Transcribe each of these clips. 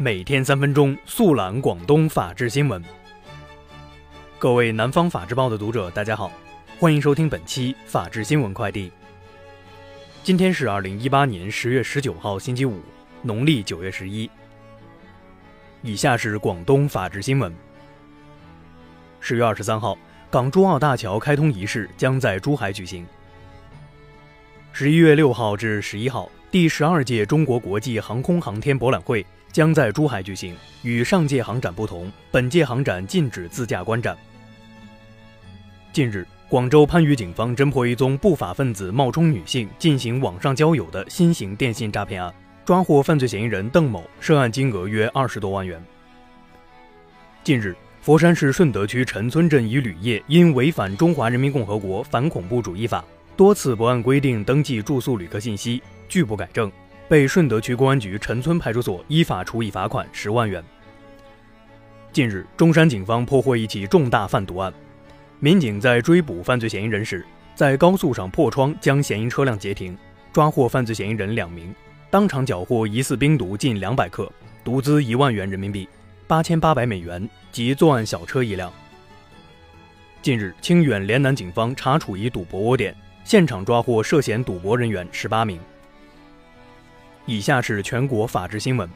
每天三分钟速览广东法治新闻。各位南方法制报的读者，大家好，欢迎收听本期法治新闻快递。今天是二零一八年十月十九号，星期五，农历九月十一。以下是广东法治新闻。十月二十三号，港珠澳大桥开通仪式将在珠海举行。十一月六号至十一号，第十二届中国国际航空航天博览会。将在珠海举行。与上届航展不同，本届航展禁止自驾观展。近日，广州番禺警方侦破一宗不法分子冒充女性进行网上交友的新型电信诈骗案，抓获犯罪嫌疑人邓某，涉案金额约二十多万元。近日，佛山市顺德区陈村镇一旅业因违反《中华人民共和国反恐怖主义法》，多次不按规定登记住宿旅客信息，拒不改正。被顺德区公安局陈村派出所依法处以罚款十万元。近日，中山警方破获一起重大贩毒案，民警在追捕犯罪嫌疑人时，在高速上破窗将嫌疑车辆截停，抓获犯罪嫌疑人两名，当场缴获疑似冰毒近两百克，毒资一万元人民币，八千八百美元及作案小车一辆。近日，清远连南警方查处一赌博窝点，现场抓获涉嫌赌博人员十八名。以下是全国法制新闻。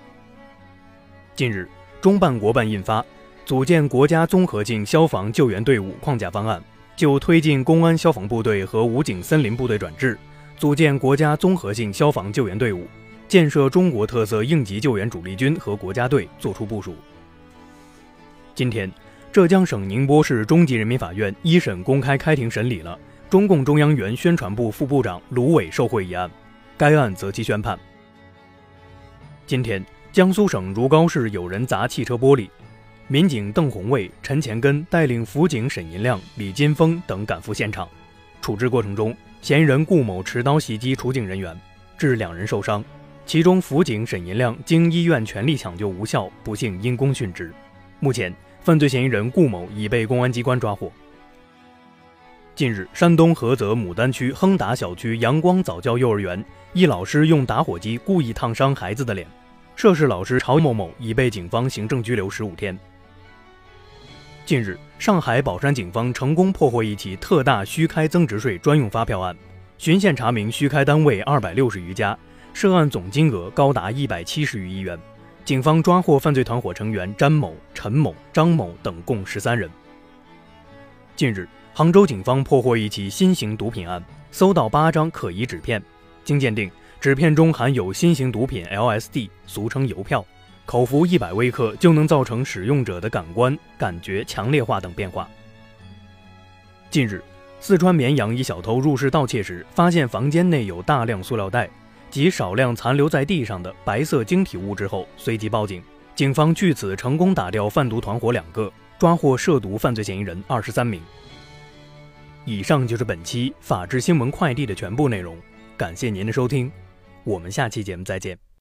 近日，中办国办印发《组建国家综合性消防救援队伍框架方案》，就推进公安消防部队和武警森林部队转制，组建国家综合性消防救援队伍，建设中国特色应急救援主力军和国家队作出部署。今天，浙江省宁波市中级人民法院一审公开开庭审理了中共中央原宣传部副部长卢伟受贿一案，该案择期宣判。今天，江苏省如皋市有人砸汽车玻璃，民警邓红卫、陈前根带领辅警沈银亮、李金峰等赶赴现场。处置过程中，嫌疑人顾某持刀袭击处警人员，致两人受伤，其中辅警沈银亮经医院全力抢救无效，不幸因公殉职。目前，犯罪嫌疑人顾某已被公安机关抓获。近日，山东菏泽牡丹区亨达小区阳光早教幼儿园一老师用打火机故意烫伤孩子的脸。涉事老师曹某某已被警方行政拘留十五天。近日，上海宝山警方成功破获一起特大虚开增值税专用发票案，循线查明虚开单位二百六十余家，涉案总金额高达一百七十余亿元。警方抓获犯罪团伙成员詹某、陈某、张某等共十三人。近日，杭州警方破获一起新型毒品案，搜到八张可疑纸片，经鉴定。纸片中含有新型毒品 LSD，俗称邮票，口服一百微克就能造成使用者的感官感觉强烈化等变化。近日，四川绵阳一小偷入室盗窃时，发现房间内有大量塑料袋及少量残留在地上的白色晶体物质后，随即报警。警方据此成功打掉贩毒团伙两个，抓获涉毒犯罪嫌疑人二十三名。以上就是本期法治新闻快递的全部内容，感谢您的收听。我们下期节目再见。